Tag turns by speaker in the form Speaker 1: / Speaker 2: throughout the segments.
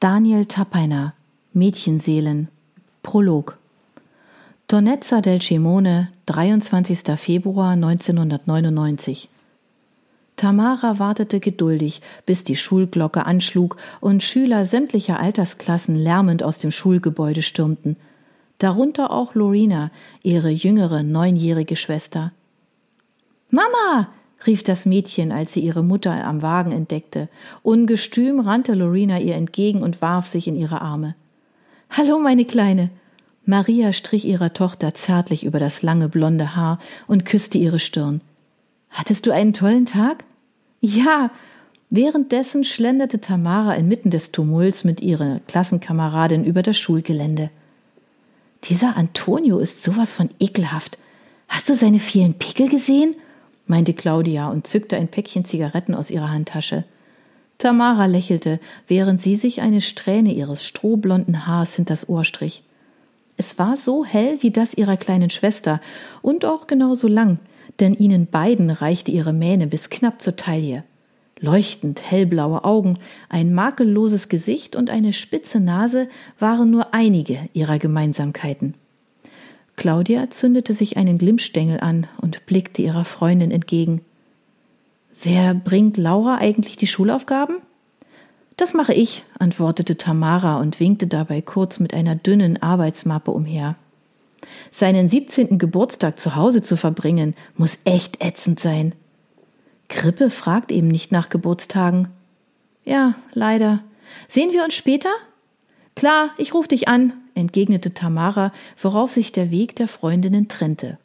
Speaker 1: Daniel Tapeiner Mädchenseelen Prolog Tornezza del Cimone 23. Februar 1999 Tamara wartete geduldig, bis die Schulglocke anschlug und Schüler sämtlicher Altersklassen lärmend aus dem Schulgebäude stürmten. Darunter auch Lorena, ihre jüngere neunjährige Schwester. Mama! Rief das Mädchen, als sie ihre Mutter am Wagen entdeckte. Ungestüm rannte Lorena ihr entgegen und warf sich in ihre Arme. Hallo, meine Kleine. Maria strich ihrer Tochter zärtlich über das lange blonde Haar und küsste ihre Stirn. Hattest du einen tollen Tag? Ja. Währenddessen schlenderte Tamara inmitten des Tumults mit ihrer Klassenkameradin über das Schulgelände. Dieser Antonio ist sowas von ekelhaft. Hast du seine vielen Pickel gesehen? Meinte Claudia und zückte ein Päckchen Zigaretten aus ihrer Handtasche. Tamara lächelte, während sie sich eine Strähne ihres strohblonden Haars hinters Ohr strich. Es war so hell wie das ihrer kleinen Schwester und auch genauso lang, denn ihnen beiden reichte ihre Mähne bis knapp zur Taille. Leuchtend hellblaue Augen, ein makelloses Gesicht und eine spitze Nase waren nur einige ihrer Gemeinsamkeiten. Claudia zündete sich einen Glimmstängel an und blickte ihrer Freundin entgegen. Wer bringt Laura eigentlich die Schulaufgaben? Das mache ich, antwortete Tamara und winkte dabei kurz mit einer dünnen Arbeitsmappe umher. Seinen siebzehnten Geburtstag zu Hause zu verbringen, muss echt ätzend sein. Krippe fragt eben nicht nach Geburtstagen. Ja, leider. Sehen wir uns später? Klar, ich ruf dich an, entgegnete Tamara, worauf sich der Weg der Freundinnen trennte.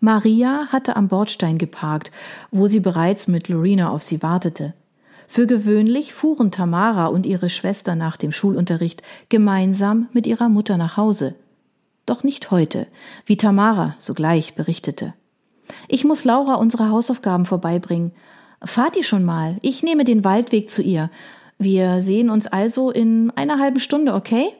Speaker 1: Maria hatte am Bordstein geparkt, wo sie bereits mit Lorena auf sie wartete. Für gewöhnlich fuhren Tamara und ihre Schwester nach dem Schulunterricht gemeinsam mit ihrer Mutter nach Hause. Doch nicht heute, wie Tamara sogleich berichtete. Ich muss Laura unsere Hausaufgaben vorbeibringen. Fahrt ihr schon mal, ich nehme den Waldweg zu ihr. Wir sehen uns also in einer halben Stunde, okay?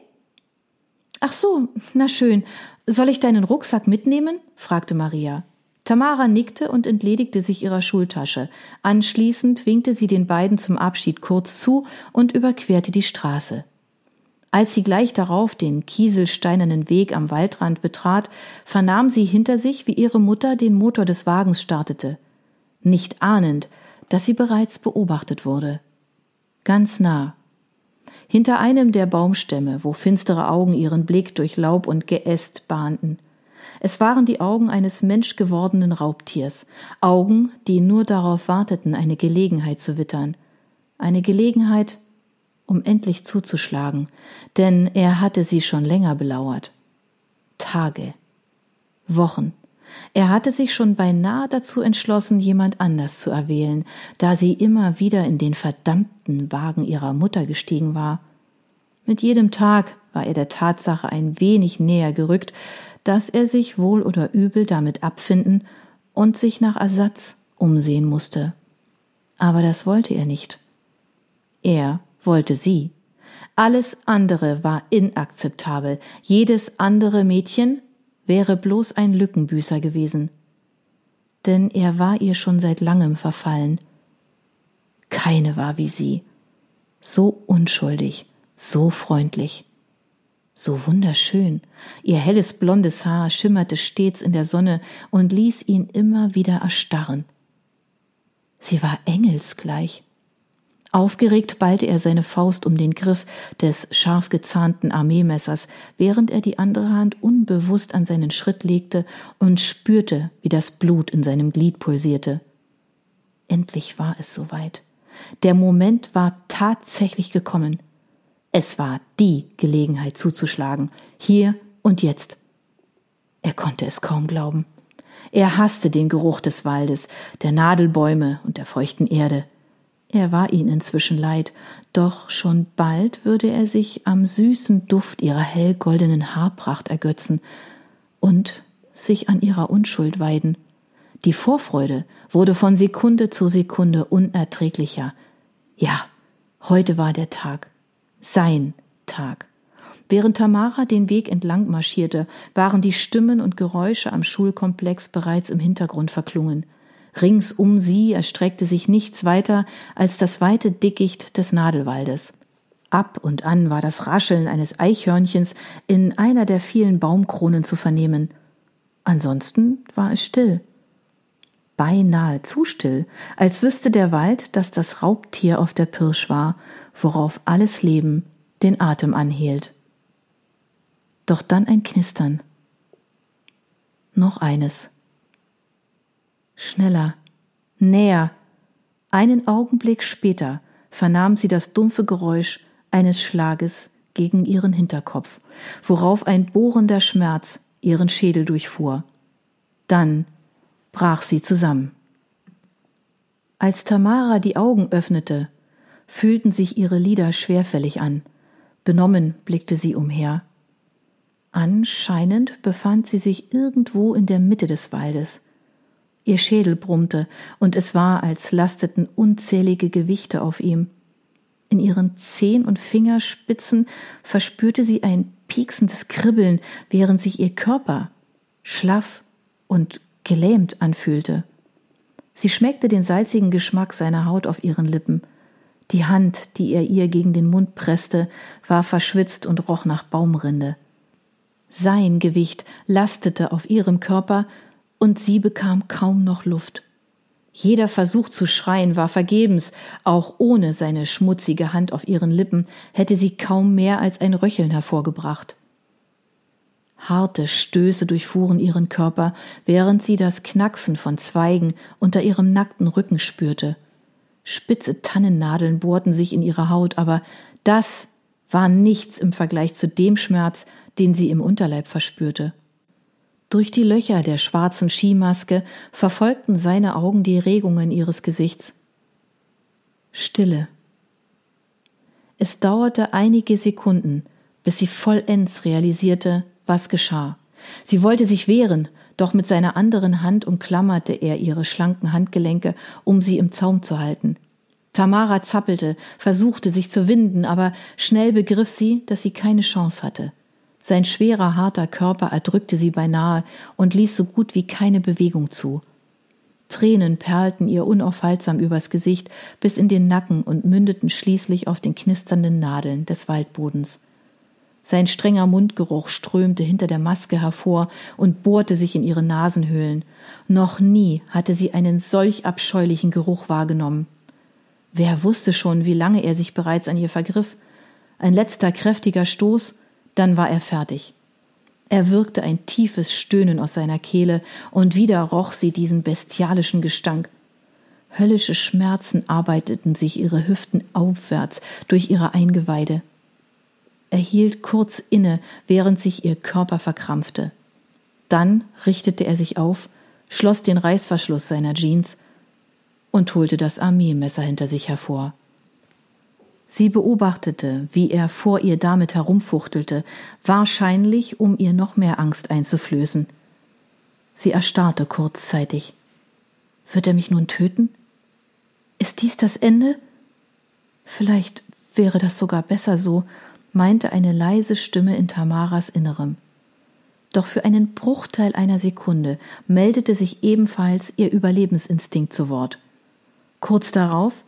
Speaker 1: Ach so, na schön. Soll ich deinen Rucksack mitnehmen? fragte Maria. Tamara nickte und entledigte sich ihrer Schultasche. Anschließend winkte sie den beiden zum Abschied kurz zu und überquerte die Straße. Als sie gleich darauf den kieselsteinernen Weg am Waldrand betrat, vernahm sie hinter sich, wie ihre Mutter den Motor des Wagens startete, nicht ahnend, dass sie bereits beobachtet wurde. Ganz nah, hinter einem der Baumstämme, wo finstere Augen ihren Blick durch Laub und Geäst bahnten. Es waren die Augen eines menschgewordenen Raubtiers, Augen, die nur darauf warteten, eine Gelegenheit zu wittern, eine Gelegenheit, um endlich zuzuschlagen, denn er hatte sie schon länger belauert. Tage, Wochen, er hatte sich schon beinahe dazu entschlossen, jemand anders zu erwählen, da sie immer wieder in den verdammten Wagen ihrer Mutter gestiegen war. Mit jedem Tag war er der Tatsache ein wenig näher gerückt, dass er sich wohl oder übel damit abfinden und sich nach Ersatz umsehen musste. Aber das wollte er nicht. Er wollte sie. Alles andere war inakzeptabel. Jedes andere Mädchen wäre bloß ein Lückenbüßer gewesen. Denn er war ihr schon seit langem verfallen. Keine war wie sie. So unschuldig, so freundlich, so wunderschön. Ihr helles blondes Haar schimmerte stets in der Sonne und ließ ihn immer wieder erstarren. Sie war engelsgleich. Aufgeregt ballte er seine Faust um den Griff des scharf gezahnten Armeemessers, während er die andere Hand unbewusst an seinen Schritt legte und spürte, wie das Blut in seinem Glied pulsierte. Endlich war es soweit. Der Moment war tatsächlich gekommen. Es war die Gelegenheit zuzuschlagen, hier und jetzt. Er konnte es kaum glauben. Er hasste den Geruch des Waldes, der Nadelbäume und der feuchten Erde. Er war ihn inzwischen leid, doch schon bald würde er sich am süßen Duft ihrer hellgoldenen Haarpracht ergötzen und sich an ihrer Unschuld weiden. Die Vorfreude wurde von Sekunde zu Sekunde unerträglicher. Ja, heute war der Tag, sein Tag. Während Tamara den Weg entlang marschierte, waren die Stimmen und Geräusche am Schulkomplex bereits im Hintergrund verklungen. Rings um sie erstreckte sich nichts weiter als das weite Dickicht des Nadelwaldes. Ab und an war das Rascheln eines Eichhörnchens in einer der vielen Baumkronen zu vernehmen. Ansonsten war es still. Beinahe zu still, als wüsste der Wald, dass das Raubtier auf der Pirsch war, worauf alles Leben den Atem anhielt. Doch dann ein Knistern. Noch eines. Schneller, näher. Einen Augenblick später vernahm sie das dumpfe Geräusch eines Schlages gegen ihren Hinterkopf, worauf ein bohrender Schmerz ihren Schädel durchfuhr. Dann brach sie zusammen. Als Tamara die Augen öffnete, fühlten sich ihre Lider schwerfällig an. Benommen blickte sie umher. Anscheinend befand sie sich irgendwo in der Mitte des Waldes. Ihr Schädel brummte, und es war, als lasteten unzählige Gewichte auf ihm. In ihren Zehen und Fingerspitzen verspürte sie ein pieksendes Kribbeln, während sich ihr Körper schlaff und gelähmt anfühlte. Sie schmeckte den salzigen Geschmack seiner Haut auf ihren Lippen. Die Hand, die er ihr gegen den Mund presste, war verschwitzt und roch nach Baumrinde. Sein Gewicht lastete auf ihrem Körper, und sie bekam kaum noch Luft. Jeder Versuch zu schreien war vergebens, auch ohne seine schmutzige Hand auf ihren Lippen hätte sie kaum mehr als ein Röcheln hervorgebracht. Harte Stöße durchfuhren ihren Körper, während sie das Knacksen von Zweigen unter ihrem nackten Rücken spürte. Spitze Tannennadeln bohrten sich in ihre Haut, aber das war nichts im Vergleich zu dem Schmerz, den sie im Unterleib verspürte. Durch die Löcher der schwarzen Skimaske verfolgten seine Augen die Regungen ihres Gesichts. Stille. Es dauerte einige Sekunden, bis sie vollends realisierte, was geschah. Sie wollte sich wehren, doch mit seiner anderen Hand umklammerte er ihre schlanken Handgelenke, um sie im Zaum zu halten. Tamara zappelte, versuchte sich zu winden, aber schnell begriff sie, dass sie keine Chance hatte. Sein schwerer, harter Körper erdrückte sie beinahe und ließ so gut wie keine Bewegung zu. Tränen perlten ihr unaufhaltsam übers Gesicht bis in den Nacken und mündeten schließlich auf den knisternden Nadeln des Waldbodens. Sein strenger Mundgeruch strömte hinter der Maske hervor und bohrte sich in ihre Nasenhöhlen. Noch nie hatte sie einen solch abscheulichen Geruch wahrgenommen. Wer wusste schon, wie lange er sich bereits an ihr vergriff? Ein letzter kräftiger Stoß, dann war er fertig. Er wirkte ein tiefes Stöhnen aus seiner Kehle, und wieder roch sie diesen bestialischen Gestank. Höllische Schmerzen arbeiteten sich ihre Hüften aufwärts durch ihre Eingeweide. Er hielt kurz inne, während sich ihr Körper verkrampfte. Dann richtete er sich auf, schloss den Reißverschluss seiner Jeans und holte das Armeemesser hinter sich hervor. Sie beobachtete, wie er vor ihr damit herumfuchtelte, wahrscheinlich um ihr noch mehr Angst einzuflößen. Sie erstarrte kurzzeitig. Wird er mich nun töten? Ist dies das Ende? Vielleicht wäre das sogar besser so, meinte eine leise Stimme in Tamaras Innerem. Doch für einen Bruchteil einer Sekunde meldete sich ebenfalls ihr Überlebensinstinkt zu Wort. Kurz darauf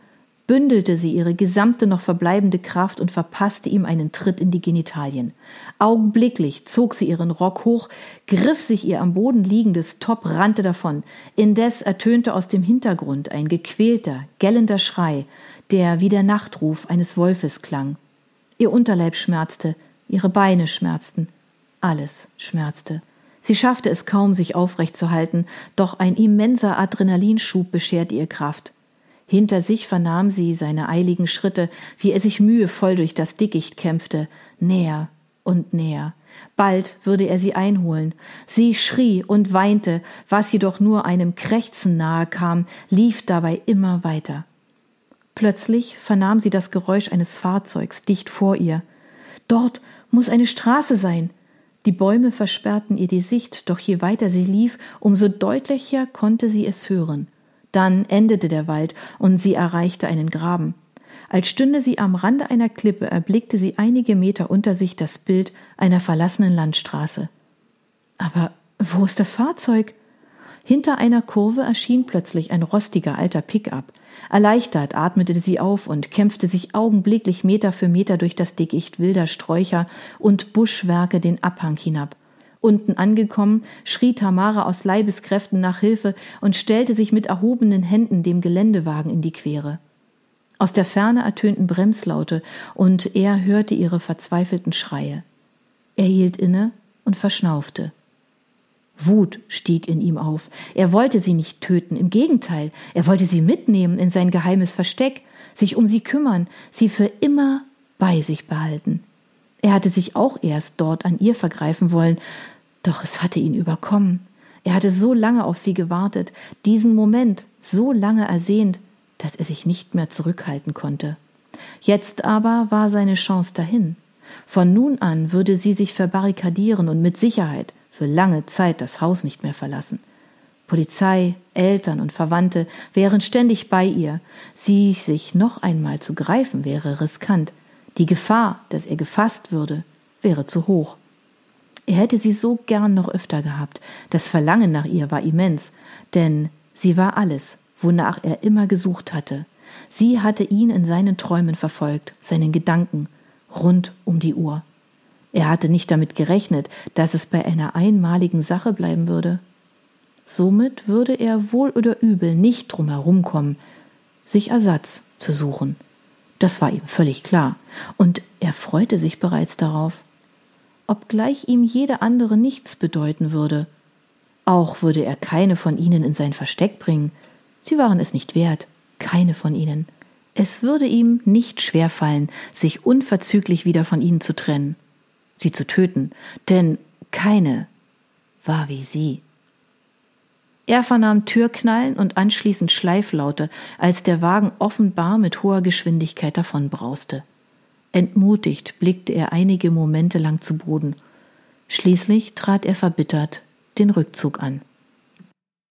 Speaker 1: bündelte sie ihre gesamte noch verbleibende Kraft und verpasste ihm einen Tritt in die Genitalien. Augenblicklich zog sie ihren Rock hoch, griff sich ihr am Boden liegendes Top, rannte davon. Indes ertönte aus dem Hintergrund ein gequälter, gellender Schrei, der wie der Nachtruf eines Wolfes klang. Ihr Unterleib schmerzte, ihre Beine schmerzten, alles schmerzte. Sie schaffte es kaum, sich aufrecht zu halten, doch ein immenser Adrenalinschub bescherte ihr Kraft. Hinter sich vernahm sie seine eiligen Schritte, wie er sich mühevoll durch das Dickicht kämpfte, näher und näher. Bald würde er sie einholen. Sie schrie und weinte, was jedoch nur einem Krächzen nahe kam, lief dabei immer weiter. Plötzlich vernahm sie das Geräusch eines Fahrzeugs dicht vor ihr. Dort muss eine Straße sein. Die Bäume versperrten ihr die Sicht, doch je weiter sie lief, umso deutlicher konnte sie es hören. Dann endete der Wald und sie erreichte einen Graben. Als stünde sie am Rande einer Klippe, erblickte sie einige Meter unter sich das Bild einer verlassenen Landstraße. Aber wo ist das Fahrzeug? Hinter einer Kurve erschien plötzlich ein rostiger alter Pickup. Erleichtert atmete sie auf und kämpfte sich augenblicklich Meter für Meter durch das Dickicht wilder Sträucher und Buschwerke den Abhang hinab. Unten angekommen, schrie Tamara aus Leibeskräften nach Hilfe und stellte sich mit erhobenen Händen dem Geländewagen in die Quere. Aus der Ferne ertönten Bremslaute, und er hörte ihre verzweifelten Schreie. Er hielt inne und verschnaufte. Wut stieg in ihm auf. Er wollte sie nicht töten, im Gegenteil, er wollte sie mitnehmen in sein geheimes Versteck, sich um sie kümmern, sie für immer bei sich behalten. Er hatte sich auch erst dort an ihr vergreifen wollen, doch es hatte ihn überkommen. Er hatte so lange auf sie gewartet, diesen Moment so lange ersehnt, dass er sich nicht mehr zurückhalten konnte. Jetzt aber war seine Chance dahin. Von nun an würde sie sich verbarrikadieren und mit Sicherheit für lange Zeit das Haus nicht mehr verlassen. Polizei, Eltern und Verwandte wären ständig bei ihr. Sie sich noch einmal zu greifen wäre riskant. Die Gefahr, dass er gefasst würde, wäre zu hoch. Er hätte sie so gern noch öfter gehabt. Das Verlangen nach ihr war immens, denn sie war alles, wonach er immer gesucht hatte. Sie hatte ihn in seinen Träumen verfolgt, seinen Gedanken, rund um die Uhr. Er hatte nicht damit gerechnet, dass es bei einer einmaligen Sache bleiben würde. Somit würde er wohl oder übel nicht drum herumkommen, sich Ersatz zu suchen. Das war ihm völlig klar, und er freute sich bereits darauf. Obgleich ihm jede andere nichts bedeuten würde. Auch würde er keine von ihnen in sein Versteck bringen. Sie waren es nicht wert, keine von ihnen. Es würde ihm nicht schwerfallen, sich unverzüglich wieder von ihnen zu trennen sie zu töten, denn keine war wie sie. Er vernahm Türknallen und anschließend Schleiflaute, als der Wagen offenbar mit hoher Geschwindigkeit davonbrauste. Entmutigt blickte er einige Momente lang zu Boden. Schließlich trat er verbittert den Rückzug an.